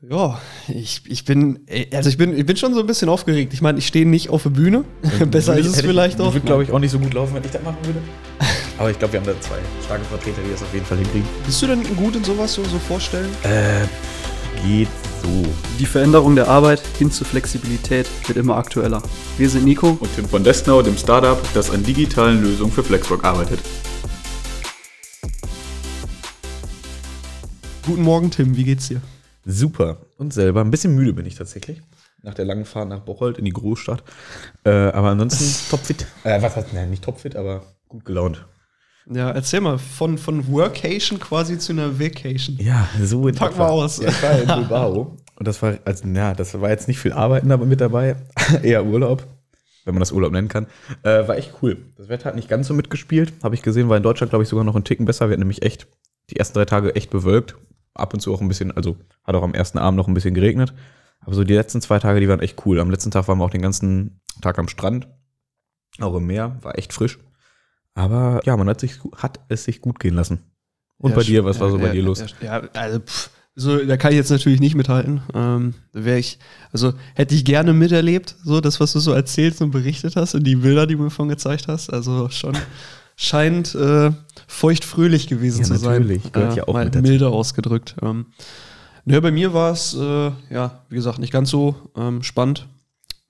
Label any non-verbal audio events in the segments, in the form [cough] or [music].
Ja, ich, ich bin, also ich bin, ich bin schon so ein bisschen aufgeregt. Ich meine, ich stehe nicht auf der Bühne. [laughs] Besser ist es vielleicht auch. Würde, glaube ich, auch nicht so gut laufen, wenn ich das machen würde. [laughs] Aber ich glaube, wir haben da zwei starke Vertreter, die das auf jeden Fall hinkriegen. Bist du denn gut in sowas so, so vorstellen? Äh, geht so. Die Veränderung der Arbeit hin zur Flexibilität wird immer aktueller. Wir sind Nico und Tim von Destnau, dem Startup, das an digitalen Lösungen für Flexwork arbeitet. Guten Morgen, Tim. Wie geht's dir? Super. Und selber. Ein bisschen müde bin ich tatsächlich. Nach der langen Fahrt nach Bocholt in die Großstadt. Äh, aber ansonsten [laughs] topfit. Äh, was heißt, nein, nicht topfit, aber gut gelaunt. Ja, erzähl mal, von, von Workation quasi zu einer Vacation. Ja, so in Pack mal aus. Ja, ich war in Bilbao. Und das war, also, ja, das war jetzt nicht viel Arbeiten aber mit dabei. [laughs] Eher Urlaub, wenn man das Urlaub nennen kann. Äh, war echt cool. Das Wetter hat nicht ganz so mitgespielt. Habe ich gesehen, war in Deutschland, glaube ich, sogar noch ein Ticken besser. Wir hatten nämlich echt die ersten drei Tage echt bewölkt ab und zu auch ein bisschen, also hat auch am ersten Abend noch ein bisschen geregnet. Aber so die letzten zwei Tage, die waren echt cool. Am letzten Tag waren wir auch den ganzen Tag am Strand, auch im Meer, war echt frisch. Aber ja, man hat, sich, hat es sich gut gehen lassen. Und ja, bei dir, was ja, war so ja, bei dir los? Ja, also pff, so, da kann ich jetzt natürlich nicht mithalten. Ähm, wäre ich, also hätte ich gerne miterlebt, so das, was du so erzählst und berichtet hast und die Bilder, die du mir von gezeigt hast. Also schon scheint äh, feuchtfröhlich gewesen ja, zu sein. Natürlich, gehört ja auch mal milder ausgedrückt. Ähm, ja, bei mir war es, äh, ja, wie gesagt, nicht ganz so ähm, spannend.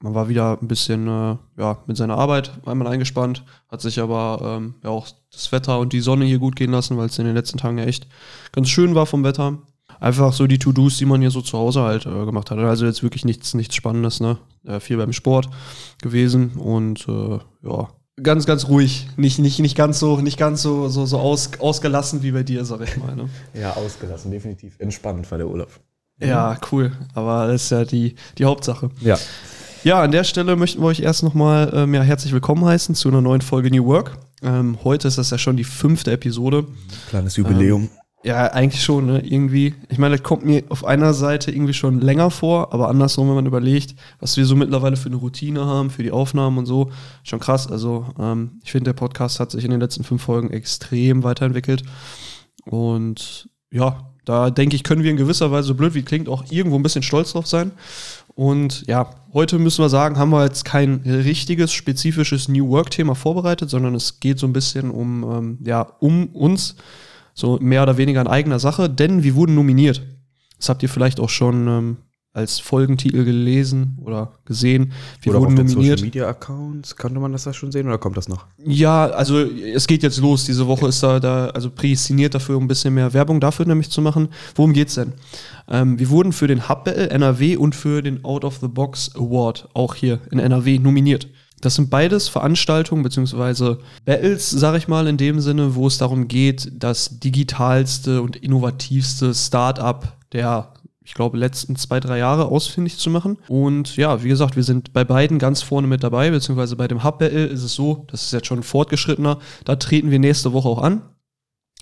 Man war wieder ein bisschen äh, ja, mit seiner Arbeit einmal eingespannt, hat sich aber ähm, ja auch das Wetter und die Sonne hier gut gehen lassen, weil es in den letzten Tagen ja echt ganz schön war vom Wetter. Einfach so die To-Dos, die man hier so zu Hause halt äh, gemacht hat. Also jetzt wirklich nichts, nichts Spannendes, ne? Äh, viel beim Sport gewesen und äh, ja, ganz, ganz ruhig. Nicht, nicht, nicht ganz so, nicht ganz so, so, so aus, ausgelassen wie bei dir, sag ich mal. Ne? ja, ausgelassen, definitiv. Entspannt war der Urlaub. Ja, cool. Aber das ist ja die, die Hauptsache. Ja. Ja, an der Stelle möchten wir euch erst nochmal ähm, ja, herzlich willkommen heißen zu einer neuen Folge New Work. Ähm, heute ist das ja schon die fünfte Episode. Kleines Jubiläum. Ähm, ja, eigentlich schon, ne? Irgendwie. Ich meine, das kommt mir auf einer Seite irgendwie schon länger vor, aber andersrum, wenn man überlegt, was wir so mittlerweile für eine Routine haben, für die Aufnahmen und so, schon krass. Also, ähm, ich finde, der Podcast hat sich in den letzten fünf Folgen extrem weiterentwickelt. Und ja, da denke ich, können wir in gewisser Weise, so blöd wie klingt, auch irgendwo ein bisschen stolz drauf sein. Und ja, heute müssen wir sagen, haben wir jetzt kein richtiges, spezifisches New Work-Thema vorbereitet, sondern es geht so ein bisschen um, ähm, ja, um uns so mehr oder weniger in eigener Sache, denn wir wurden nominiert. Das habt ihr vielleicht auch schon ähm, als Folgentitel gelesen oder gesehen. Wir oder wurden auf nominiert. Social Media Accounts, konnte man das da schon sehen oder kommt das noch? Ja, also es geht jetzt los. Diese Woche okay. ist da, da also prädestiniert dafür, um ein bisschen mehr Werbung dafür nämlich zu machen. Worum geht's denn? Ähm, wir wurden für den Hub NRW und für den Out of the Box Award auch hier in NRW nominiert. Das sind beides Veranstaltungen beziehungsweise Battles, sage ich mal, in dem Sinne, wo es darum geht, das digitalste und innovativste Startup der, ich glaube, letzten zwei, drei Jahre ausfindig zu machen. Und ja, wie gesagt, wir sind bei beiden ganz vorne mit dabei, beziehungsweise bei dem Hub Battle ist es so, das ist jetzt schon fortgeschrittener, da treten wir nächste Woche auch an.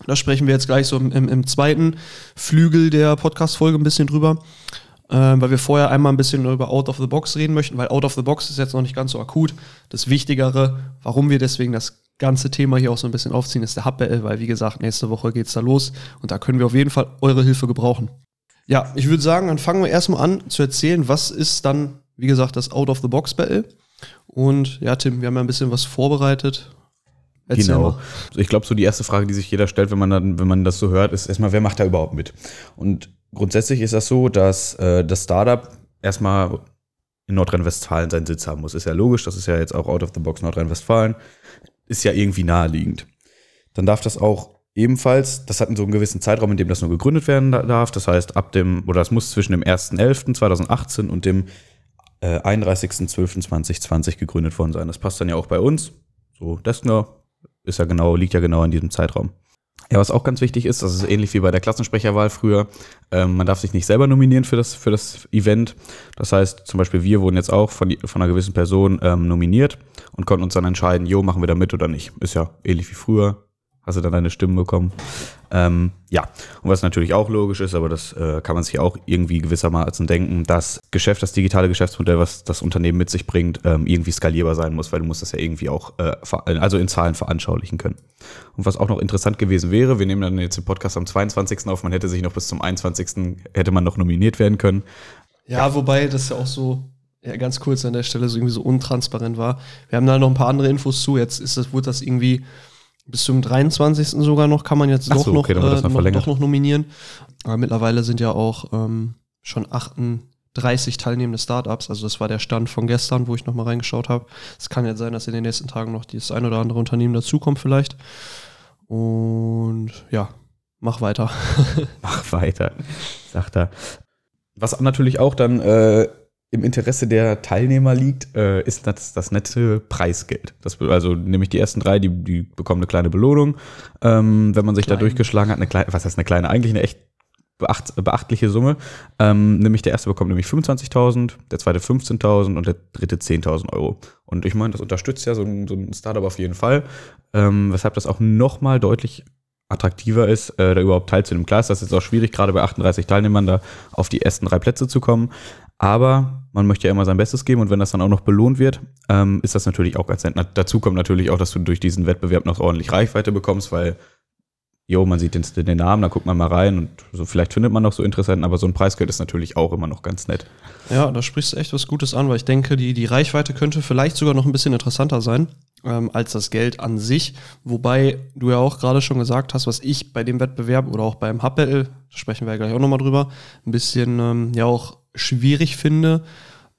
Da sprechen wir jetzt gleich so im, im, zweiten Flügel der Podcast-Folge ein bisschen drüber weil wir vorher einmal ein bisschen über Out of the Box reden möchten, weil Out of the Box ist jetzt noch nicht ganz so akut. Das Wichtigere, warum wir deswegen das ganze Thema hier auch so ein bisschen aufziehen, ist der Hub weil wie gesagt, nächste Woche geht's da los und da können wir auf jeden Fall eure Hilfe gebrauchen. Ja, ich würde sagen, dann fangen wir erstmal an zu erzählen, was ist dann, wie gesagt, das Out of the Box Battle. Und ja, Tim, wir haben ja ein bisschen was vorbereitet. Erzähl genau. Mal. Ich glaube, so die erste Frage, die sich jeder stellt, wenn man dann, wenn man das so hört, ist erstmal, wer macht da überhaupt mit? Und grundsätzlich ist das so, dass äh, das Startup erstmal in Nordrhein-Westfalen seinen Sitz haben muss. Ist ja logisch, das ist ja jetzt auch out of the box Nordrhein-Westfalen. Ist ja irgendwie naheliegend. Dann darf das auch ebenfalls, das hat so einen gewissen Zeitraum, in dem das nur gegründet werden darf. Das heißt, ab dem, oder das muss zwischen dem 1.11.2018 und dem äh, 31.12.2020 gegründet worden sein. Das passt dann ja auch bei uns. So, das nur ist ja genau, liegt ja genau in diesem Zeitraum. Ja, was auch ganz wichtig ist, das ist ähnlich wie bei der Klassensprecherwahl früher, ähm, man darf sich nicht selber nominieren für das, für das Event. Das heißt, zum Beispiel wir wurden jetzt auch von, von einer gewissen Person ähm, nominiert und konnten uns dann entscheiden, jo, machen wir da mit oder nicht. Ist ja ähnlich wie früher, hast du dann deine Stimmen bekommen. Ähm, ja, und was natürlich auch logisch ist, aber das äh, kann man sich auch irgendwie gewissermaßen denken, das Geschäft, das digitale Geschäftsmodell, was das Unternehmen mit sich bringt, ähm, irgendwie skalierbar sein muss, weil du musst das ja irgendwie auch, äh, also in Zahlen veranschaulichen können. Und was auch noch interessant gewesen wäre, wir nehmen dann jetzt den Podcast am 22. auf, man hätte sich noch bis zum 21. hätte man noch nominiert werden können. Ja, ja. wobei das ja auch so ja, ganz kurz an der Stelle so irgendwie so untransparent war. Wir haben da noch ein paar andere Infos zu. Jetzt ist das, wurde das irgendwie bis zum 23. sogar noch, kann man jetzt doch, so, okay, noch, äh, noch, doch noch nominieren. Aber mittlerweile sind ja auch ähm, schon 38 teilnehmende Startups. Also das war der Stand von gestern, wo ich nochmal reingeschaut habe. Es kann jetzt sein, dass in den nächsten Tagen noch das ein oder andere Unternehmen dazukommt vielleicht. Und ja, mach weiter. [laughs] mach weiter, sagt er. Was natürlich auch dann äh, im Interesse der Teilnehmer liegt, äh, ist das, das nette Preisgeld. Das, also nämlich die ersten drei, die, die bekommen eine kleine Belohnung, ähm, wenn man sich Klein. da durchgeschlagen hat. Eine kleine, was heißt eine kleine? Eigentlich eine echt beacht, beachtliche Summe. Ähm, nämlich der erste bekommt nämlich 25.000, der zweite 15.000 und der dritte 10.000 Euro. Und ich meine, das unterstützt ja so ein, so ein Startup auf jeden Fall, ähm, weshalb das auch nochmal deutlich attraktiver ist, äh, da überhaupt teilzunehmen. Klar ist das jetzt auch schwierig, gerade bei 38 Teilnehmern da auf die ersten drei Plätze zu kommen. Aber man möchte ja immer sein Bestes geben und wenn das dann auch noch belohnt wird, ähm, ist das natürlich auch ganz nett. dazu kommt natürlich auch, dass du durch diesen Wettbewerb noch ordentlich Reichweite bekommst, weil, jo, man sieht den, den Namen, da guckt man mal rein und so vielleicht findet man noch so Interessenten, aber so ein Preisgeld ist natürlich auch immer noch ganz nett. Ja, da sprichst du echt was Gutes an, weil ich denke, die, die Reichweite könnte vielleicht sogar noch ein bisschen interessanter sein ähm, als das Geld an sich. Wobei du ja auch gerade schon gesagt hast, was ich bei dem Wettbewerb oder auch beim da sprechen wir ja gleich auch nochmal drüber, ein bisschen ähm, ja auch schwierig finde,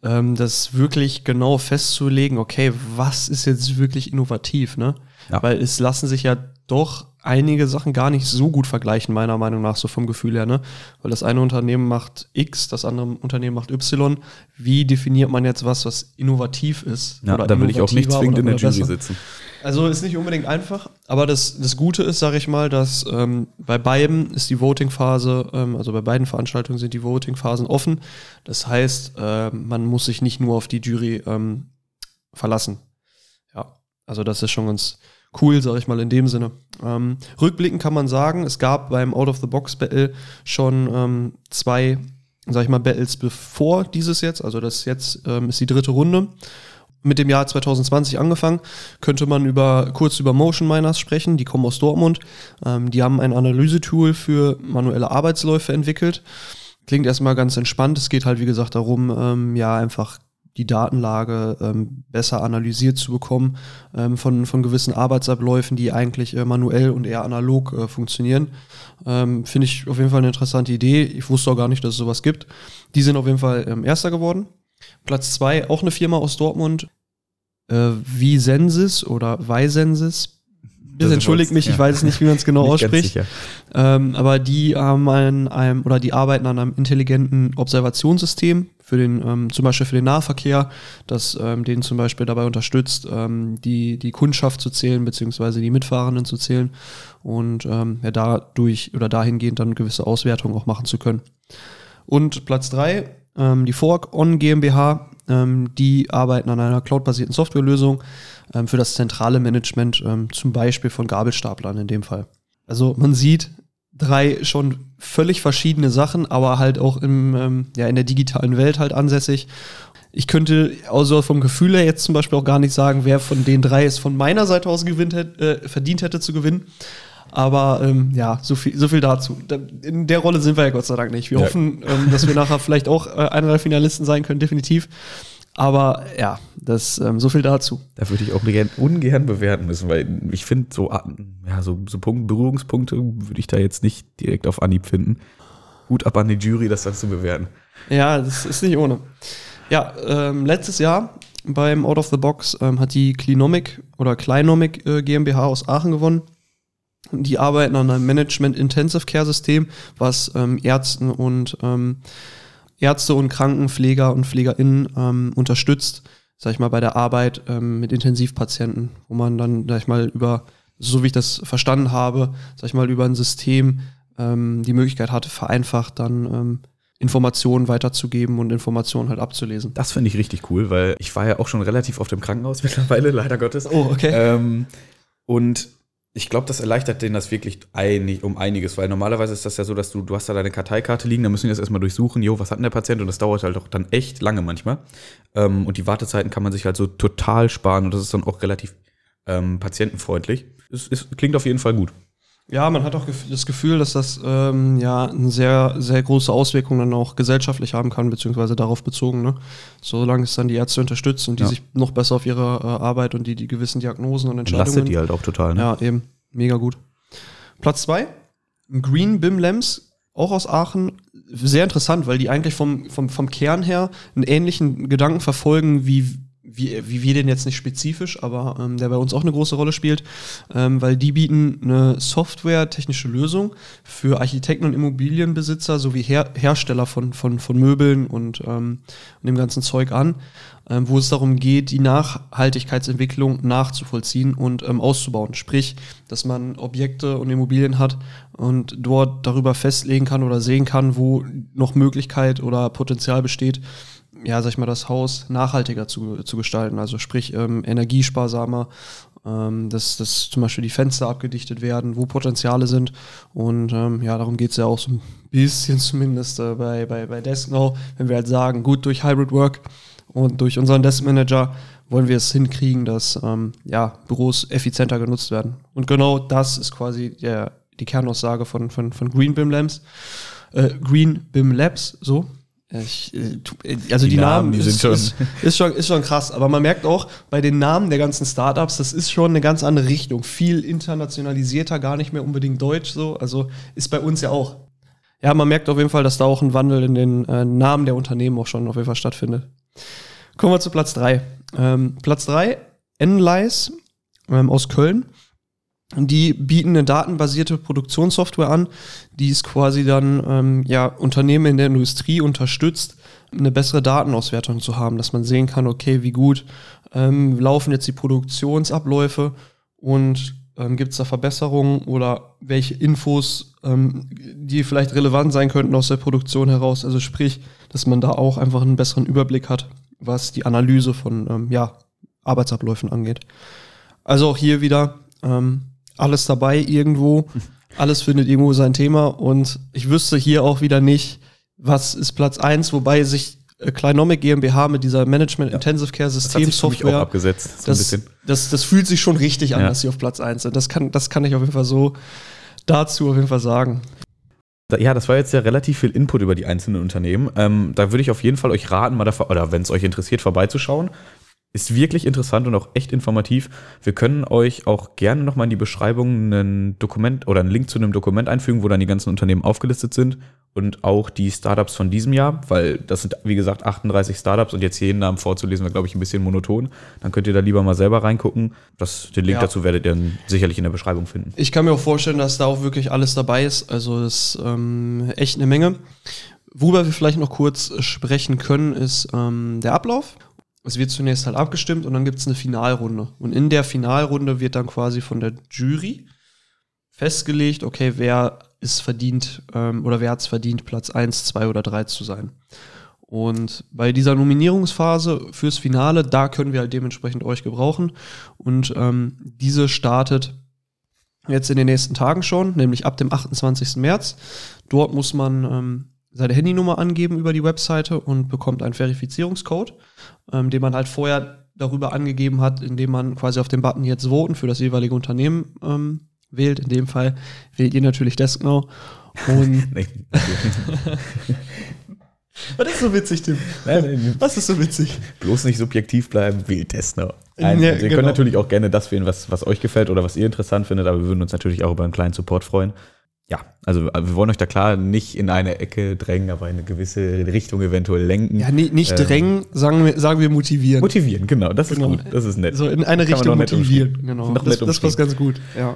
ähm, das wirklich genau festzulegen, okay, was ist jetzt wirklich innovativ, ne? Ja. Weil es lassen sich ja doch einige Sachen gar nicht so gut vergleichen, meiner Meinung nach, so vom Gefühl her, ne? Weil das eine Unternehmen macht X, das andere Unternehmen macht Y. Wie definiert man jetzt was, was innovativ ist? Ja, da will ich auch nicht zwingend in der Jury sitzen. Also ist nicht unbedingt einfach, aber das, das Gute ist, sage ich mal, dass ähm, bei beiden ist die Voting-Phase, ähm, also bei beiden Veranstaltungen sind die Voting-Phasen offen. Das heißt, äh, man muss sich nicht nur auf die Jury ähm, verlassen. Ja, also das ist schon ganz cool, sage ich mal in dem Sinne. Ähm, rückblickend kann man sagen, es gab beim Out-of-the-Box-Battle schon ähm, zwei, sag ich mal, Battles bevor dieses jetzt, also das jetzt ähm, ist die dritte Runde. Mit dem Jahr 2020 angefangen, könnte man über, kurz über Motion Miners sprechen, die kommen aus Dortmund. Ähm, die haben ein Analysetool für manuelle Arbeitsläufe entwickelt. Klingt erstmal ganz entspannt. Es geht halt, wie gesagt, darum, ähm, ja, einfach die Datenlage ähm, besser analysiert zu bekommen ähm, von, von gewissen Arbeitsabläufen, die eigentlich äh, manuell und eher analog äh, funktionieren. Ähm, Finde ich auf jeden Fall eine interessante Idee. Ich wusste auch gar nicht, dass es sowas gibt. Die sind auf jeden Fall ähm, Erster geworden. Platz zwei, auch eine Firma aus Dortmund, äh, Visensis oder Visensis Bitte entschuldigt mich, ja. ich weiß nicht, wie man es genau [laughs] ausspricht. Ähm, aber die haben an einem, oder die arbeiten an einem intelligenten Observationssystem für den, ähm, zum Beispiel für den Nahverkehr, das ähm, den zum Beispiel dabei unterstützt, ähm, die, die Kundschaft zu zählen, beziehungsweise die Mitfahrenden zu zählen und ähm, ja, dadurch oder dahingehend dann gewisse Auswertungen auch machen zu können. Und Platz drei ähm, die Fork On GmbH, ähm, die arbeiten an einer cloudbasierten Softwarelösung ähm, für das zentrale Management, ähm, zum Beispiel von Gabelstaplern in dem Fall. Also man sieht drei schon völlig verschiedene Sachen, aber halt auch im, ähm, ja, in der digitalen Welt halt ansässig. Ich könnte also vom Gefühl her jetzt zum Beispiel auch gar nicht sagen, wer von den drei es von meiner Seite aus gewinnt, äh, verdient hätte zu gewinnen. Aber ähm, ja, so viel, so viel dazu. In der Rolle sind wir ja Gott sei Dank nicht. Wir ja. hoffen, ähm, dass wir nachher vielleicht auch äh, einer der Finalisten sein können, definitiv. Aber ja, das ähm, so viel dazu. Da würde ich auch ungern bewerten müssen, weil ich finde, so, ah, ja, so, so Punkt, Berührungspunkte würde ich da jetzt nicht direkt auf Anhieb finden. Gut ab an die Jury, das dann zu bewerten. Ja, das ist nicht ohne. Ja, ähm, letztes Jahr beim Out of the Box ähm, hat die Klinomic oder Kleinomic äh, GmbH aus Aachen gewonnen. Die arbeiten an einem Management Intensive Care System, was ähm, Ärzten und ähm, Ärzte und Krankenpfleger und PflegerInnen ähm, unterstützt, sag ich mal, bei der Arbeit ähm, mit Intensivpatienten, wo man dann, sag ich mal, über, so wie ich das verstanden habe, sag ich mal, über ein System ähm, die Möglichkeit hatte, vereinfacht dann ähm, Informationen weiterzugeben und Informationen halt abzulesen. Das finde ich richtig cool, weil ich war ja auch schon relativ oft im Krankenhaus [laughs] mittlerweile, leider Gottes. Oh, okay. Ähm, und ich glaube, das erleichtert denen das wirklich einig, um einiges, weil normalerweise ist das ja so, dass du, du hast da deine Karteikarte liegen, dann müssen die das erstmal durchsuchen, jo, was hat denn der Patient? Und das dauert halt auch dann echt lange manchmal. Ähm, und die Wartezeiten kann man sich halt so total sparen und das ist dann auch relativ ähm, patientenfreundlich. Es, es klingt auf jeden Fall gut. Ja, man hat auch das Gefühl, dass das ähm, ja eine sehr, sehr große Auswirkung dann auch gesellschaftlich haben kann, beziehungsweise darauf bezogen, ne? Solange es dann die Ärzte unterstützt und die ja. sich noch besser auf ihre äh, Arbeit und die, die gewissen Diagnosen und Entscheidungen. Lastet die halt auch total, ne? Ja, eben. Mega gut. Platz zwei, Green Bim Lamps, auch aus Aachen. Sehr interessant, weil die eigentlich vom, vom, vom Kern her einen ähnlichen Gedanken verfolgen wie wie, wie wir den jetzt nicht spezifisch, aber ähm, der bei uns auch eine große Rolle spielt, ähm, weil die bieten eine Software-technische Lösung für Architekten und Immobilienbesitzer sowie Her Hersteller von, von, von Möbeln und, ähm, und dem ganzen Zeug an, ähm, wo es darum geht, die Nachhaltigkeitsentwicklung nachzuvollziehen und ähm, auszubauen. Sprich, dass man Objekte und Immobilien hat und dort darüber festlegen kann oder sehen kann, wo noch Möglichkeit oder Potenzial besteht, ja, sag ich mal, das Haus nachhaltiger zu, zu gestalten. Also sprich ähm, energiesparsamer, ähm, dass, dass zum Beispiel die Fenster abgedichtet werden, wo Potenziale sind. Und ähm, ja, darum geht es ja auch so ein bisschen [laughs] zumindest äh, bei, bei, bei DeskNow, wenn wir halt sagen, gut, durch Hybrid Work und durch unseren Desk Manager wollen wir es hinkriegen, dass ähm, ja, Büros effizienter genutzt werden. Und genau das ist quasi der, die Kernaussage von, von, von Green BIM Labs. Äh, Green BIM Labs, so, ich, äh, äh, also die, die Namen, Namen die ist, schon. Ist, ist, schon, ist schon krass, aber man merkt auch bei den Namen der ganzen Startups, das ist schon eine ganz andere Richtung. Viel internationalisierter, gar nicht mehr unbedingt deutsch so. Also ist bei uns ja auch. Ja, man merkt auf jeden Fall, dass da auch ein Wandel in den äh, Namen der Unternehmen auch schon auf jeden Fall stattfindet. Kommen wir zu Platz 3. Ähm, Platz 3, Enlice ähm, aus Köln. Die bieten eine datenbasierte Produktionssoftware an, die es quasi dann ähm, ja, Unternehmen in der Industrie unterstützt, eine bessere Datenauswertung zu haben, dass man sehen kann, okay, wie gut ähm, laufen jetzt die Produktionsabläufe und ähm, gibt es da Verbesserungen oder welche Infos, ähm, die vielleicht relevant sein könnten aus der Produktion heraus. Also sprich, dass man da auch einfach einen besseren Überblick hat, was die Analyse von ähm, ja, Arbeitsabläufen angeht. Also auch hier wieder ähm, alles dabei irgendwo. [laughs] Alles findet irgendwo sein Thema und ich wüsste hier auch wieder nicht, was ist Platz eins, wobei sich äh, Kleinomic GmbH mit dieser Management Intensive Care System Software abgesetzt. So das, das, das, fühlt sich schon richtig an, ja. dass sie auf Platz eins sind. Das kann, das kann ich auf jeden Fall so dazu auf jeden Fall sagen. Ja, das war jetzt ja relativ viel Input über die einzelnen Unternehmen. Ähm, da würde ich auf jeden Fall euch raten, mal davor, oder wenn es euch interessiert, vorbeizuschauen. Ist wirklich interessant und auch echt informativ. Wir können euch auch gerne nochmal in die Beschreibung ein Dokument oder einen Link zu einem Dokument einfügen, wo dann die ganzen Unternehmen aufgelistet sind und auch die Startups von diesem Jahr, weil das sind, wie gesagt, 38 Startups und jetzt jeden Namen vorzulesen, wäre, glaube ich, ein bisschen monoton. Dann könnt ihr da lieber mal selber reingucken. Das, den Link ja. dazu werdet ihr dann sicherlich in der Beschreibung finden. Ich kann mir auch vorstellen, dass da auch wirklich alles dabei ist. Also das ist ähm, echt eine Menge. Worüber wir vielleicht noch kurz sprechen können, ist ähm, der Ablauf. Es wird zunächst halt abgestimmt und dann gibt es eine Finalrunde. Und in der Finalrunde wird dann quasi von der Jury festgelegt, okay, wer ist verdient ähm, oder wer hat es verdient, Platz 1, 2 oder 3 zu sein. Und bei dieser Nominierungsphase fürs Finale, da können wir halt dementsprechend euch gebrauchen. Und ähm, diese startet jetzt in den nächsten Tagen schon, nämlich ab dem 28. März. Dort muss man ähm, seine Handynummer angeben über die Webseite und bekommt einen Verifizierungscode, ähm, den man halt vorher darüber angegeben hat, indem man quasi auf dem Button jetzt voten für das jeweilige Unternehmen ähm, wählt. In dem Fall wählt ihr natürlich DeskNow. Und [laughs] Was ist so witzig, Tim? Nein, was ist so witzig? Bloß nicht subjektiv bleiben, wählt Desno. Nein, ja, also ihr genau. könnt natürlich auch gerne das wählen, was, was euch gefällt oder was ihr interessant findet, aber wir würden uns natürlich auch über einen kleinen Support freuen ja, also wir wollen euch da klar nicht in eine Ecke drängen, aber in eine gewisse Richtung eventuell lenken. Ja, nicht, nicht ähm, drängen, sagen wir, sagen wir motivieren. Motivieren, genau, das genau. ist gut, das ist nett. So in eine Richtung motivieren, genau. Noch das, das passt ganz gut, ja.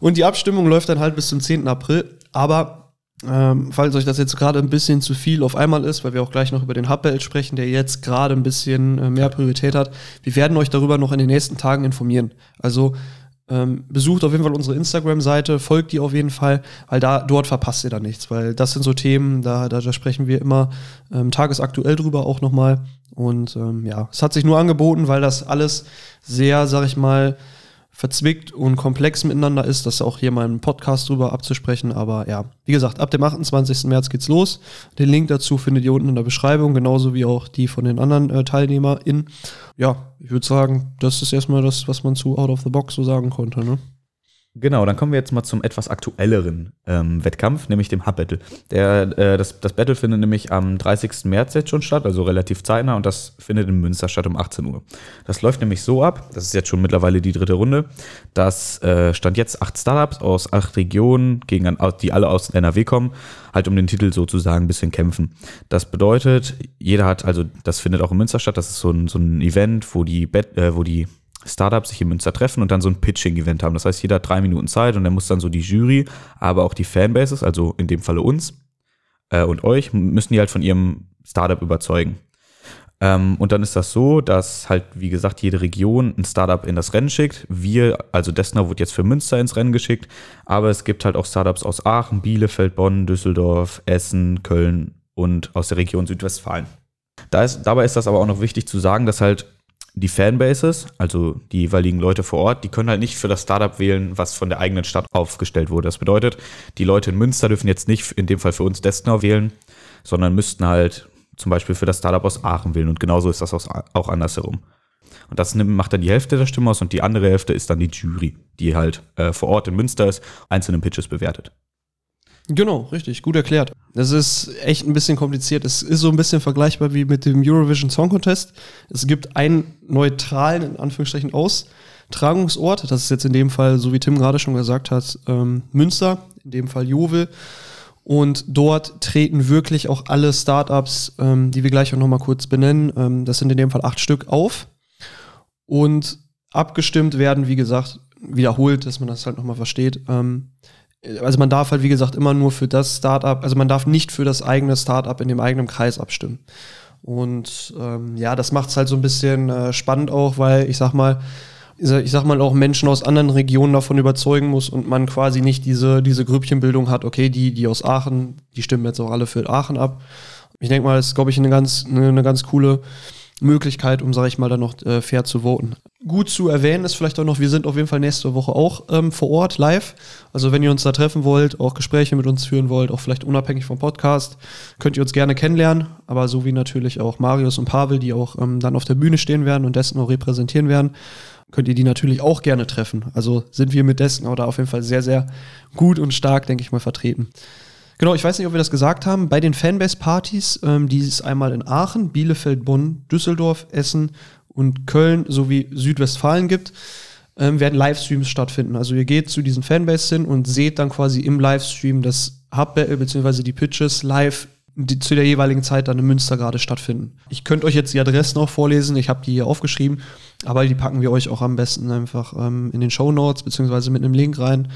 Und die Abstimmung läuft dann halt bis zum 10. April, aber ähm, falls euch das jetzt gerade ein bisschen zu viel auf einmal ist, weil wir auch gleich noch über den Hubbelt sprechen, der jetzt gerade ein bisschen äh, mehr Priorität hat, wir werden euch darüber noch in den nächsten Tagen informieren. Also ähm, besucht auf jeden Fall unsere Instagram-Seite, folgt die auf jeden Fall, weil da dort verpasst ihr da nichts, weil das sind so Themen, da, da, da sprechen wir immer ähm, tagesaktuell drüber auch nochmal. Und ähm, ja, es hat sich nur angeboten, weil das alles sehr, sag ich mal, verzwickt und komplex miteinander ist. Das auch hier mal im Podcast drüber abzusprechen. Aber ja, wie gesagt, ab dem 28. März geht's los. Den Link dazu findet ihr unten in der Beschreibung, genauso wie auch die von den anderen äh, TeilnehmerInnen. Ja, ich würde sagen, das ist erstmal das, was man zu Out of the Box so sagen konnte. Ne? Genau, dann kommen wir jetzt mal zum etwas aktuelleren ähm, Wettkampf, nämlich dem Hub Battle. Der, äh, das, das Battle findet nämlich am 30. März jetzt schon statt, also relativ zeitnah, und das findet in Münster statt um 18 Uhr. Das läuft nämlich so ab, das ist jetzt schon mittlerweile die dritte Runde, dass äh, stand jetzt acht Startups aus acht Regionen, gegen, die alle aus NRW kommen, halt um den Titel sozusagen ein bisschen kämpfen. Das bedeutet, jeder hat, also das findet auch in Münster statt, das ist so ein, so ein Event, wo die, Bet, äh, wo die Startups sich in Münster treffen und dann so ein Pitching-Event haben. Das heißt, jeder hat drei Minuten Zeit und dann muss dann so die Jury, aber auch die Fanbases, also in dem Falle uns äh, und euch, müssen die halt von ihrem Startup überzeugen. Ähm, und dann ist das so, dass halt, wie gesagt, jede Region ein Startup in das Rennen schickt. Wir, also Dessner wurde jetzt für Münster ins Rennen geschickt, aber es gibt halt auch Startups aus Aachen, Bielefeld, Bonn, Düsseldorf, Essen, Köln und aus der Region Südwestfalen. Da ist, dabei ist das aber auch noch wichtig zu sagen, dass halt die Fanbases, also die jeweiligen Leute vor Ort, die können halt nicht für das Startup wählen, was von der eigenen Stadt aufgestellt wurde. Das bedeutet, die Leute in Münster dürfen jetzt nicht in dem Fall für uns Destner wählen, sondern müssten halt zum Beispiel für das Startup aus Aachen wählen. Und genauso ist das auch andersherum. Und das macht dann die Hälfte der Stimme aus und die andere Hälfte ist dann die Jury, die halt äh, vor Ort in Münster ist, einzelne Pitches bewertet. Genau, richtig, gut erklärt. Das ist echt ein bisschen kompliziert. Es ist so ein bisschen vergleichbar wie mit dem Eurovision Song Contest. Es gibt einen neutralen, in Anführungsstrichen, Austragungsort. Das ist jetzt in dem Fall, so wie Tim gerade schon gesagt hat, ähm, Münster, in dem Fall Jovel. Und dort treten wirklich auch alle Startups, ähm, die wir gleich auch nochmal kurz benennen, ähm, das sind in dem Fall acht Stück, auf. Und abgestimmt werden, wie gesagt, wiederholt, dass man das halt nochmal versteht, ähm, also man darf halt, wie gesagt, immer nur für das Startup, also man darf nicht für das eigene Startup in dem eigenen Kreis abstimmen. Und ähm, ja, das macht es halt so ein bisschen äh, spannend auch, weil ich sag mal, ich sag mal auch Menschen aus anderen Regionen davon überzeugen muss und man quasi nicht diese, diese Grüppchenbildung hat, okay, die, die aus Aachen, die stimmen jetzt auch alle für Aachen ab. Ich denke mal, das ist, glaube ich, eine ganz, eine, eine ganz coole Möglichkeit, um, sage ich mal, dann noch äh, fair zu voten. Gut zu erwähnen ist vielleicht auch noch, wir sind auf jeden Fall nächste Woche auch ähm, vor Ort live. Also wenn ihr uns da treffen wollt, auch Gespräche mit uns führen wollt, auch vielleicht unabhängig vom Podcast, könnt ihr uns gerne kennenlernen. Aber so wie natürlich auch Marius und Pavel, die auch ähm, dann auf der Bühne stehen werden und dessen auch repräsentieren werden, könnt ihr die natürlich auch gerne treffen. Also sind wir mit dessen oder auf jeden Fall sehr, sehr gut und stark, denke ich mal, vertreten. Genau, ich weiß nicht, ob wir das gesagt haben. Bei den Fanbase-Partys, ähm, die es einmal in Aachen, Bielefeld, Bonn, Düsseldorf, Essen und Köln sowie Südwestfalen gibt, ähm, werden Livestreams stattfinden. Also ihr geht zu diesen Fanbase hin und seht dann quasi im Livestream das Hub-Battle bzw. die Pitches live die zu der jeweiligen Zeit dann in Münster gerade stattfinden. Ich könnte euch jetzt die Adressen auch vorlesen, ich habe die hier aufgeschrieben, aber die packen wir euch auch am besten einfach ähm, in den Show Notes beziehungsweise mit einem Link rein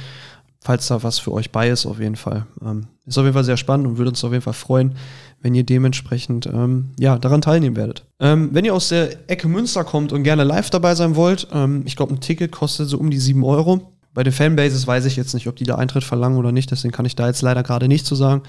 falls da was für euch bei ist, auf jeden Fall. Ähm, ist auf jeden Fall sehr spannend und würde uns auf jeden Fall freuen, wenn ihr dementsprechend ähm, ja, daran teilnehmen werdet. Ähm, wenn ihr aus der Ecke Münster kommt und gerne live dabei sein wollt, ähm, ich glaube, ein Ticket kostet so um die 7 Euro. Bei den Fanbases weiß ich jetzt nicht, ob die da Eintritt verlangen oder nicht, deswegen kann ich da jetzt leider gerade nichts zu sagen.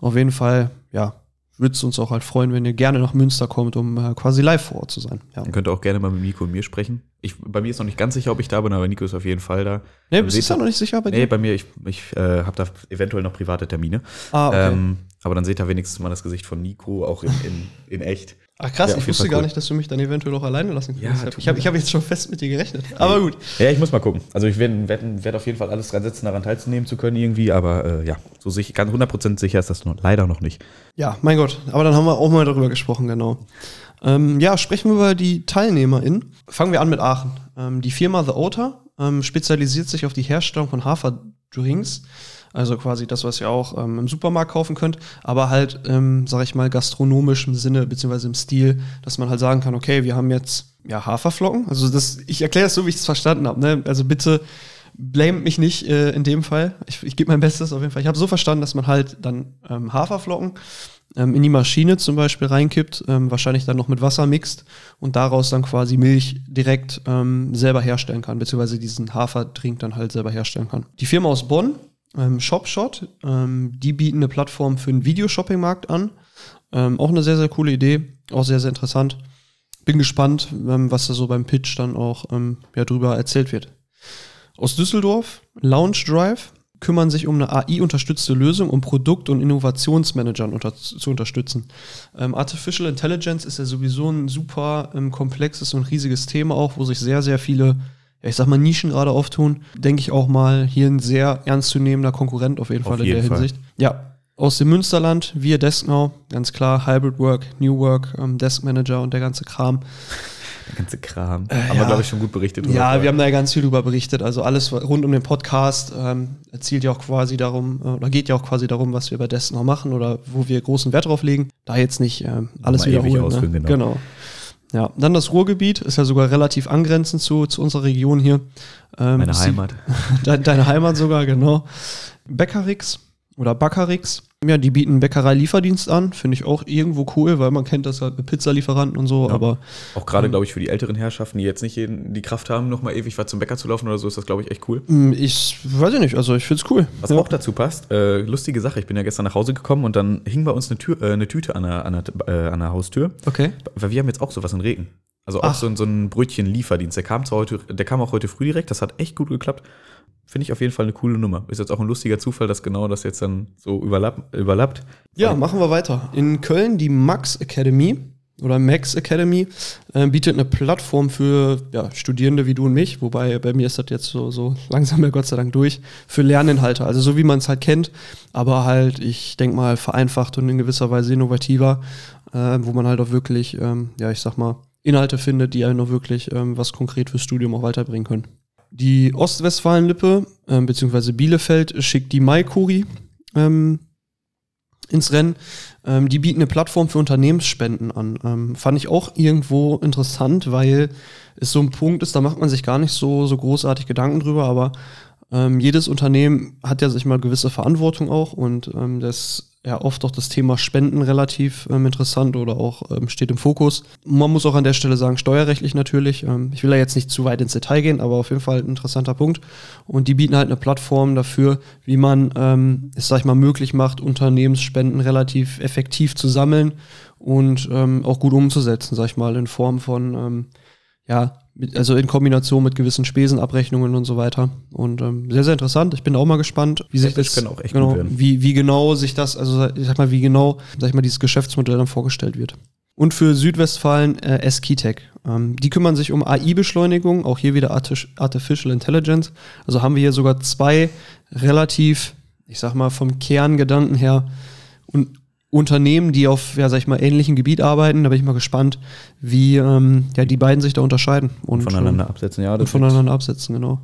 Auf jeden Fall, ja, würde es uns auch halt freuen, wenn ihr gerne nach Münster kommt, um äh, quasi live vor Ort zu sein. Ja. Ihr könnt auch gerne mal mit Nico und mir sprechen. Ich, bei mir ist noch nicht ganz sicher, ob ich da bin, aber Nico ist auf jeden Fall da. Nee, bist du da noch nicht sicher bei dir? Nee, bei mir, ich, ich äh, habe da eventuell noch private Termine. Ah, okay. Ähm, aber dann seht ihr wenigstens mal das Gesicht von Nico, auch in, in, in echt. Ach krass, ja, ich wusste gar nicht, dass du mich dann eventuell auch alleine lassen kannst. Ja, ich habe hab jetzt schon fest mit dir gerechnet. Aber gut. Ja, ich muss mal gucken. Also ich werde werd, auf jeden Fall alles dran setzen, daran teilzunehmen zu können irgendwie. Aber äh, ja, so sicher, ganz 100% sicher ist das noch, leider noch nicht. Ja, mein Gott. Aber dann haben wir auch mal darüber gesprochen, genau. Ähm, ja, sprechen wir über die TeilnehmerInnen. Fangen wir an mit Aachen. Ähm, die Firma The Otter ähm, spezialisiert sich auf die Herstellung von Haferdrinks. Also quasi das, was ihr auch ähm, im Supermarkt kaufen könnt, aber halt, ähm, sag ich mal, gastronomisch im Sinne, beziehungsweise im Stil, dass man halt sagen kann, okay, wir haben jetzt ja Haferflocken. Also das, ich erkläre es so, wie ich es verstanden habe. Ne? Also bitte blame mich nicht äh, in dem Fall. Ich, ich gebe mein Bestes auf jeden Fall. Ich habe so verstanden, dass man halt dann ähm, Haferflocken ähm, in die Maschine zum Beispiel reinkippt, ähm, wahrscheinlich dann noch mit Wasser mixt und daraus dann quasi Milch direkt ähm, selber herstellen kann, beziehungsweise diesen Haferdrink dann halt selber herstellen kann. Die Firma aus Bonn ähm, ShopShot. Ähm, die bieten eine Plattform für den Videoshopping-Markt an. Ähm, auch eine sehr, sehr coole Idee, auch sehr, sehr interessant. Bin gespannt, ähm, was da so beim Pitch dann auch ähm, ja, drüber erzählt wird. Aus Düsseldorf, Lounge Drive, kümmern sich um eine AI-unterstützte Lösung, um Produkt- und Innovationsmanagern unter, zu unterstützen. Ähm, Artificial Intelligence ist ja sowieso ein super komplexes und riesiges Thema auch, wo sich sehr, sehr viele, ich sag mal, Nischen gerade auftun. Denke ich auch mal hier ein sehr ernstzunehmender Konkurrent auf jeden Auf Fall in jeden der Fall. Hinsicht. Ja, aus dem Münsterland, wir Desknow, ganz klar, Hybrid Work, New Work, ähm, Desk Manager und der ganze Kram. [laughs] Der ganze Kram. Äh, haben ja. wir, glaube ich, schon gut berichtet. drüber Ja, wir haben da ja ganz viel drüber berichtet. Also alles rund um den Podcast ähm, zielt ja auch quasi darum, äh, oder geht ja auch quasi darum, was wir bei Desk noch machen oder wo wir großen Wert drauf legen. Da jetzt nicht ähm, alles Mal wiederholen. ne? genau. genau. Ja, dann das Ruhrgebiet ist ja sogar relativ angrenzend zu, zu unserer Region hier. Ähm, Meine Heimat. [laughs] De deine Heimat sogar, genau. Bäckerix oder Backerix. Ja, die bieten Bäckerei-Lieferdienst an. Finde ich auch irgendwo cool, weil man kennt das halt mit Pizzalieferanten und so, Ja. aber Auch Ähm. gerade, glaube ich, für die älteren Herrschaften, die jetzt nicht jeden, die Kraft haben, noch mal ewig was zum Bäcker zu laufen oder so, ist das, glaube ich, echt cool. mh, ich weiß ich nicht, also ich finde es cool. Was Ja. auch dazu passt, äh, lustige Sache, ich bin ja gestern nach Hause gekommen und dann hing bei uns eine, Tür, äh, eine Tüte an der, an, der, äh, an der Haustür, Okay. weil wir haben jetzt auch sowas in Regen. Also auch Ach. so, ein- so ein Brötchen-Lieferdienst. Der kam, zwar heute, der kam auch heute früh direkt, das hat echt gut geklappt. Finde ich auf jeden Fall eine coole Nummer. Ist jetzt auch ein lustiger Zufall, dass genau das jetzt dann so überlapp, überlappt. Ja, machen wir weiter. In Köln die Max Academy oder Max Academy äh, bietet eine Plattform für ja, Studierende wie du und mich, wobei bei mir ist das jetzt so, so langsam ja Gott sei Dank durch, für Lerninhalte. Also so wie man es halt kennt, aber halt, ich denke mal, vereinfacht und in gewisser Weise innovativer, äh, wo man halt auch wirklich, ähm, ja, ich sag mal, Inhalte findet, die einen auch wirklich ähm, was konkret fürs Studium auch weiterbringen können. Die Ostwestfalen-Lippe, ähm, beziehungsweise Bielefeld, schickt die Maikuri ähm, ins Rennen. Ähm, die bieten eine Plattform für Unternehmensspenden an. Ähm, fand ich auch irgendwo interessant, weil es so ein Punkt ist, da macht man sich gar nicht so, so großartig Gedanken drüber, aber ähm, jedes Unternehmen hat ja sich mal gewisse Verantwortung auch und ähm, das ja oft auch das Thema Spenden relativ ähm, interessant oder auch ähm, steht im Fokus. Man muss auch an der Stelle sagen, steuerrechtlich natürlich. Ähm, ich will da jetzt nicht zu weit ins Detail gehen, aber auf jeden Fall ein interessanter Punkt. Und die bieten halt eine Plattform dafür, wie man ähm, es, sag ich mal, möglich macht, Unternehmensspenden relativ effektiv zu sammeln und ähm, auch gut umzusetzen, sag ich mal, in Form von ähm, ja, mit, also in Kombination mit gewissen Spesenabrechnungen und so weiter. Und ähm, sehr, sehr interessant. Ich bin auch mal gespannt, wie sich das, kann auch echt genau, wie, wie genau sich das, also ich sag mal, wie genau, sag ich mal, dieses Geschäftsmodell dann vorgestellt wird. Und für Südwestfalen äh, Eskitech. Ähm, die kümmern sich um AI-Beschleunigung, auch hier wieder Arti- Artificial Intelligence. Also haben wir hier sogar zwei relativ, ich sag mal, vom Kerngedanken her und Unternehmen, die auf, ja, sag ich mal, ähnlichem Gebiet arbeiten. Da bin ich mal gespannt, wie ähm, ja, die beiden sich da unterscheiden und voneinander absetzen, ja. und voneinander absetzen, genau.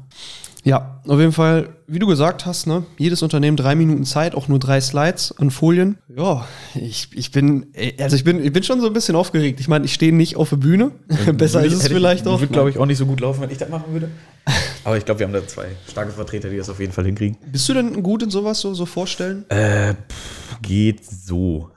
Ja, auf jeden Fall, wie du gesagt hast, ne, jedes Unternehmen drei Minuten Zeit, auch nur drei Slides an Folien. Ja, ich, ich bin, äh, also ich bin, ich bin schon so ein bisschen aufgeregt. Ich meine, ich stehe nicht auf der Bühne. [laughs] Besser ist es vielleicht auch. Würde, glaube ich, auch nicht so gut laufen, wenn ich das machen würde. Aber ich glaube, wir haben da zwei starke Vertreter, die das auf jeden Fall hinkriegen. Bist du denn gut in sowas so, so vorstellen? Äh, pff, geht so.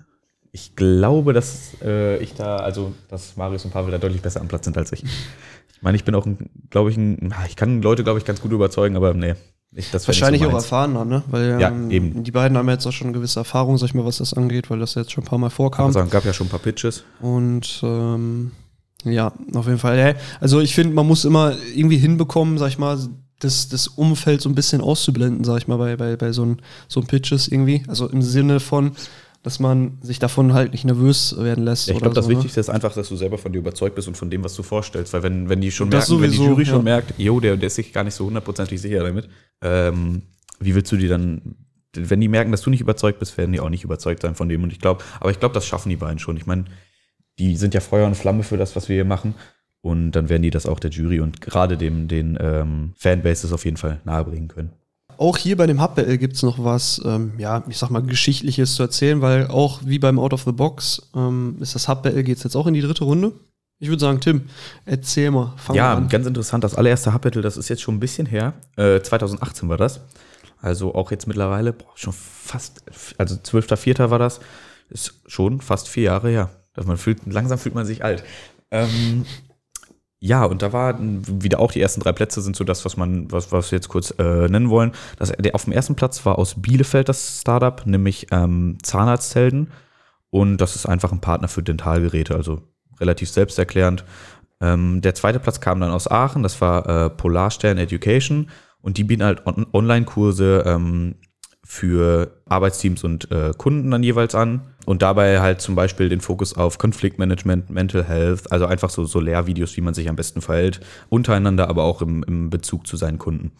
Ich glaube, dass äh, ich da, also dass Marius und Pavel da deutlich besser am Platz sind als ich. Ich meine, ich bin auch, glaube ich, ein, ich kann Leute, glaube ich, ganz gut überzeugen, aber nee, ich, Wahrscheinlich auch so meins. erfahrener, ne? Weil Ja, ähm, eben. die beiden haben jetzt auch schon eine gewisse Erfahrung, sag ich mal, was das angeht, weil das jetzt schon ein paar Mal vorkam. sagen, gab ja schon ein paar Pitches. Und ähm, ja, auf jeden Fall. Also ich finde, man muss immer irgendwie hinbekommen, sag ich mal, das, das Umfeld so ein bisschen auszublenden, sag ich mal, bei, bei, bei so einem so Pitches irgendwie. Also im Sinne von, dass man sich davon halt nicht nervös werden lässt. Ja, ich glaube, das so, ne? Wichtigste ist einfach, dass du selber von dir überzeugt bist und von dem, was du vorstellst. Weil wenn, wenn die schon Das merken, wenn die sowieso, Jury schon ja. merkt, jo, der, der ist sich gar nicht so hundertprozentig sicher damit, ähm, wie willst du die dann, wenn die merken, dass du nicht überzeugt bist, werden die auch nicht überzeugt sein von dem. Und ich glaube, aber ich glaube, das schaffen die beiden schon. Ich meine, die sind ja Feuer und Flamme für das, was wir hier machen. Und dann werden die das auch der Jury und gerade dem, den ähm, Fanbases auf jeden Fall nahebringen können. Auch hier bei dem HubBL gibt es noch was, ähm, ja, ich sag mal, Geschichtliches zu erzählen, weil auch wie beim Out of the Box ähm, ist das HubBL geht jetzt auch in die dritte Runde. Ich würde sagen, Tim, erzähl mal, fang Ja, an. ganz interessant. Das allererste Hub-Battle, das ist jetzt schon ein bisschen her. Äh, 2018 war das. Also auch jetzt mittlerweile boah, schon fast, also 12.04. war das. Ist schon fast vier Jahre her. Man fühlt, langsam fühlt man sich alt. Ähm, ja, und da war wieder auch die ersten drei Plätze sind so das, was man, was, was wir jetzt kurz äh, nennen wollen. Das, der, auf dem ersten Platz war aus Bielefeld das Startup, nämlich ähm, Zahnarzthelden. Und das ist einfach ein Partner für Dentalgeräte, also relativ selbsterklärend. Ähm, der zweite Platz kam dann aus Aachen, das war äh, Polarstern Education und die bieten halt on Online-Kurse ähm, für Arbeitsteams und äh, Kunden dann jeweils an und dabei halt zum Beispiel den Fokus auf Konfliktmanagement, Mental Health, also einfach so, so Lehrvideos, wie man sich am besten verhält, untereinander, aber auch im, im Bezug zu seinen Kunden.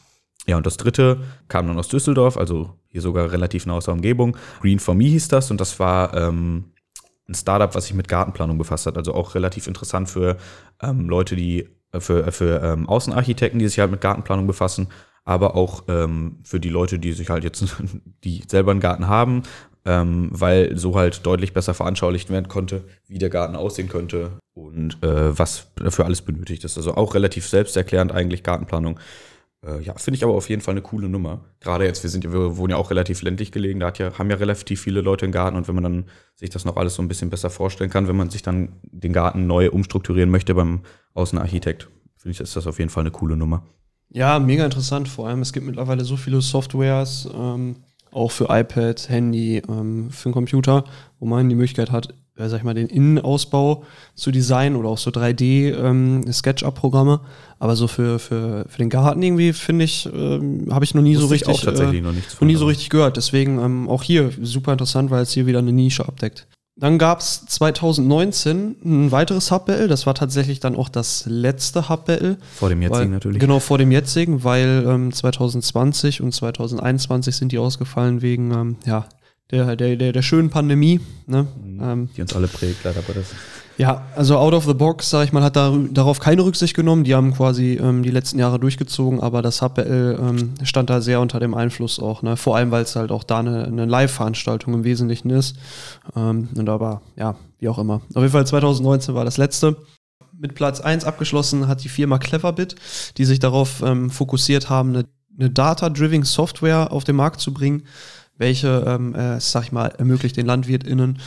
Ja, und das dritte kam dann aus Düsseldorf, also hier sogar relativ nah aus der Umgebung. Green for Me hieß das und das war ähm, ein Startup, was sich mit Gartenplanung befasst hat. Also auch relativ interessant für ähm, Leute, die, äh, für, für ähm, Außenarchitekten, die sich halt mit Gartenplanung befassen, aber auch ähm, für die Leute, die sich halt jetzt, [laughs] die selber einen Garten haben, ähm, weil so halt deutlich besser veranschaulicht werden konnte, wie der Garten aussehen könnte und äh, was dafür alles benötigt ist. Also auch relativ selbsterklärend eigentlich Gartenplanung. Äh, ja, finde ich aber auf jeden Fall eine coole Nummer. Gerade jetzt, wir sind wir wohnen ja auch relativ ländlich gelegen, da hat ja, haben ja relativ viele Leute einen Garten und wenn man dann sich das noch alles so ein bisschen besser vorstellen kann, wenn man sich dann den Garten neu umstrukturieren möchte beim Außenarchitekt, finde ich, ist das auf jeden Fall eine coole Nummer. Ja, mega interessant. Vor allem, es gibt mittlerweile so viele Softwares, ähm, auch für iPad, Handy, ähm, für den Computer, wo man die Möglichkeit hat, äh, sag ich mal, den Innenausbau zu designen oder auch so 3D-Sketchup-Programme. Ähm, Aber so für, für, für den Garten irgendwie, finde ich, ähm, habe ich noch nie Wusste so richtig, auch tatsächlich äh, noch, nichts noch nie so richtig gehört. Deswegen ähm, auch hier super interessant, weil es hier wieder eine Nische abdeckt. Dann gab es 2019 ein weiteres Hub Battle. Das war tatsächlich dann auch das letzte Hub Battle. Vor dem jetzigen weil, natürlich. Genau, vor dem jetzigen, weil ähm, 2020 und 2021 sind die ausgefallen wegen ähm, ja, der, der, der, der schönen Pandemie. Ne? Mhm. Ähm, die uns alle prägt, leider Gottes. Ja, also out of the box, sag ich mal, hat da, darauf keine Rücksicht genommen. Die haben quasi ähm, die letzten Jahre durchgezogen, aber das HPL ähm, stand da sehr unter dem Einfluss auch. Ne? Vor allem, weil es halt auch da eine, eine Live-Veranstaltung im Wesentlichen ist. Ähm, und aber, ja, wie auch immer. Auf jeden Fall 2019 war das letzte. Mit Platz 1 abgeschlossen hat die Firma Cleverbit, die sich darauf ähm, fokussiert haben, eine, eine Data-Driven Software auf den Markt zu bringen welche, ähm, äh, sag ich mal, ermöglicht den LandwirtInnen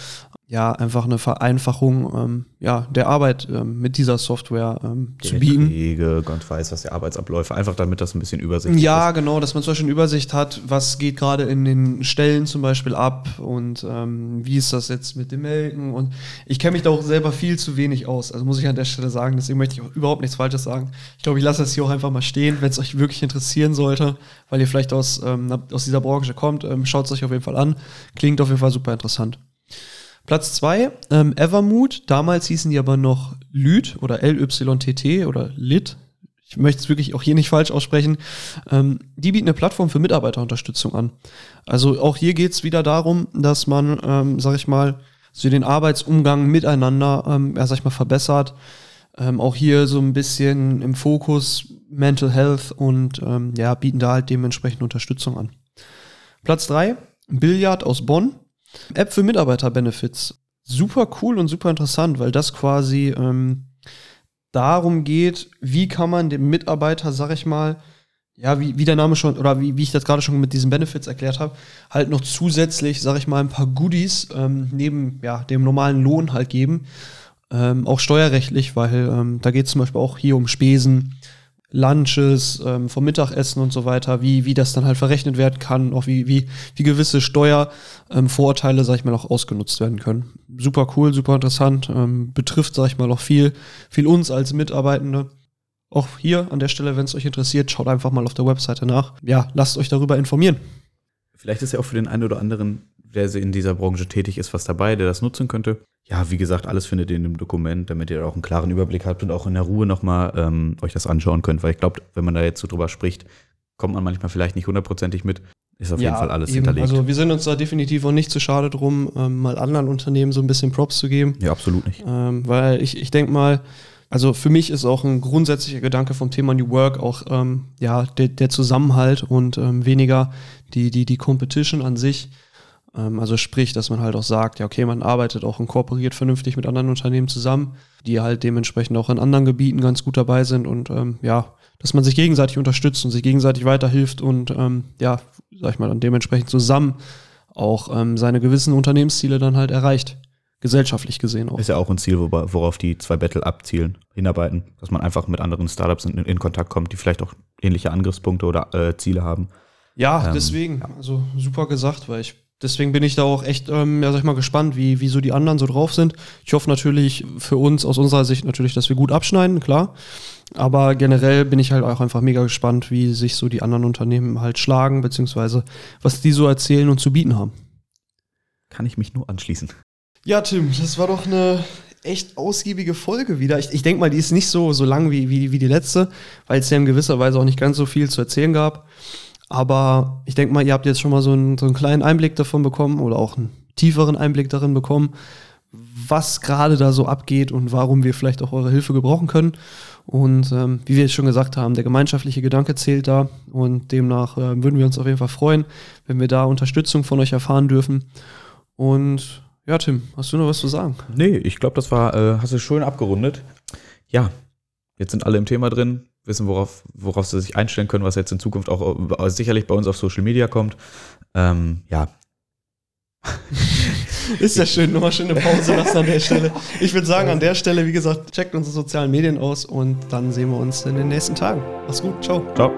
ja einfach eine Vereinfachung ähm, ja, der Arbeit ähm, mit dieser Software ähm, zu bieten. Wege, Gott weiß, was der Arbeitsabläufe, einfach damit das ein bisschen übersichtlich ja, ist. Ja, genau, dass man zum Beispiel eine Übersicht hat, was geht gerade in den Stellen zum Beispiel ab und ähm, wie ist das jetzt mit dem Melken und ich kenne mich da auch selber viel zu wenig aus, also muss ich an der Stelle sagen, deswegen möchte ich auch überhaupt nichts Falsches sagen. Ich glaube, ich lasse das hier auch einfach mal stehen, wenn es euch wirklich interessieren sollte, weil ihr vielleicht aus, ähm, aus dieser Branche kommt, ähm, schaut es euch auf jeden Fall an, klingt auf jeden Fall super interessant. Platz 2, ähm, Evermood. Damals hießen die aber noch Lyd oder LYTT oder Lit. Ich möchte es wirklich auch hier nicht falsch aussprechen. Ähm, die bieten eine Plattform für Mitarbeiterunterstützung an. Also auch hier geht es wieder darum, dass man, ähm, sag ich mal, so den Arbeitsumgang miteinander, ähm, ja, sag ich mal, verbessert. Ähm, auch hier so ein bisschen im Fokus Mental Health und ähm, ja, bieten da halt dementsprechend Unterstützung an. Platz 3, Billard aus Bonn. App für Mitarbeiter-Benefits. Super cool und super interessant, weil das quasi ähm, darum geht, wie kann man dem Mitarbeiter, sag ich mal, ja, wie, wie der Name schon, oder wie, wie ich das gerade schon mit diesen Benefits erklärt habe, halt noch zusätzlich, sag ich mal, ein paar Goodies ähm, neben ja, dem normalen Lohn halt geben. Ähm, auch steuerrechtlich, weil ähm, da geht es zum Beispiel auch hier um Spesen, Lunches, ähm, vom Mittagessen und so weiter, wie, wie das dann halt verrechnet werden kann, auch wie, wie, wie gewisse Steuervorurteile, ähm, sag ich mal, auch ausgenutzt werden können. Super cool, super interessant, ähm, betrifft, sag ich mal, auch viel, viel uns als Mitarbeitende. Auch hier an der Stelle, wenn es euch interessiert, schaut einfach mal auf der Webseite nach. Ja, lasst euch darüber informieren. Vielleicht ist ja auch für den einen oder anderen, der in dieser Branche tätig ist, was dabei, der das nutzen könnte ja, wie gesagt, alles findet ihr in dem Dokument, damit ihr auch einen klaren Überblick habt und auch in der Ruhe nochmal ähm, euch das anschauen könnt. Weil ich glaube, wenn man da jetzt so drüber spricht, kommt man manchmal vielleicht nicht hundertprozentig mit. Ist auf ja, jeden Fall alles eben. hinterlegt. Also wir sind uns da definitiv auch nicht zu schade drum, ähm, mal anderen Unternehmen so ein bisschen Props zu geben. Ja, absolut nicht. Ähm, weil ich, ich denke mal, also für mich ist auch ein grundsätzlicher Gedanke vom Thema New Work auch ähm, ja, der, der Zusammenhalt und ähm, weniger die, die, die Competition an sich. Ähm, also sprich, dass man halt auch sagt, ja, okay, man arbeitet auch und kooperiert vernünftig mit anderen Unternehmen zusammen, die halt dementsprechend auch in anderen Gebieten ganz gut dabei sind und ähm, ja, dass man sich gegenseitig unterstützt und sich gegenseitig weiterhilft und ähm, ja, sag ich mal, dann dementsprechend zusammen auch ähm, seine gewissen Unternehmensziele dann halt erreicht. Gesellschaftlich gesehen auch. Ist ja auch ein Ziel, worauf die zwei Battle abzielen, hinarbeiten, dass man einfach mit anderen Startups in, in Kontakt kommt, die vielleicht auch ähnliche Angriffspunkte oder äh, Ziele haben. Ja, ähm, deswegen, also super gesagt, weil ich deswegen bin ich da auch echt, ähm, ja, sag ich mal, gespannt, wie, wie so die anderen so drauf sind. Ich hoffe natürlich für uns aus unserer Sicht natürlich, dass wir gut abschneiden, klar. Aber generell bin ich halt auch einfach mega gespannt, wie sich so die anderen Unternehmen halt schlagen, beziehungsweise was die so erzählen und zu bieten haben. Kann ich mich nur anschließen. Ja, Tim, das war doch eine echt ausgiebige Folge wieder. Ich, ich denke mal, die ist nicht so, so lang wie, wie, wie die letzte, weil es ja in gewisser Weise auch nicht ganz so viel zu erzählen gab. Aber ich denke mal, ihr habt jetzt schon mal so einen, so einen kleinen Einblick davon bekommen oder auch einen tieferen Einblick darin bekommen, was gerade da so abgeht und warum wir vielleicht auch eure Hilfe gebrauchen können. Und ähm, wie wir es schon gesagt haben, der gemeinschaftliche Gedanke zählt da und demnach äh, würden wir uns auf jeden Fall freuen, wenn wir da Unterstützung von euch erfahren dürfen. Und ja, Tim, hast du noch was zu sagen? Nee, ich glaube, das war, äh, hast du schön abgerundet. Ja, jetzt sind alle im Thema drin, wissen, worauf, worauf sie sich einstellen können, was jetzt in Zukunft auch äh, sicherlich bei uns auf Social Media kommt. Ähm, ja. [laughs] Ist ja schön, nochmal schöne Pause lassen an der Stelle. Ich würde sagen, an der Stelle, wie gesagt, checkt unsere sozialen Medien aus und dann sehen wir uns in den nächsten Tagen. Mach's gut, ciao. Ciao.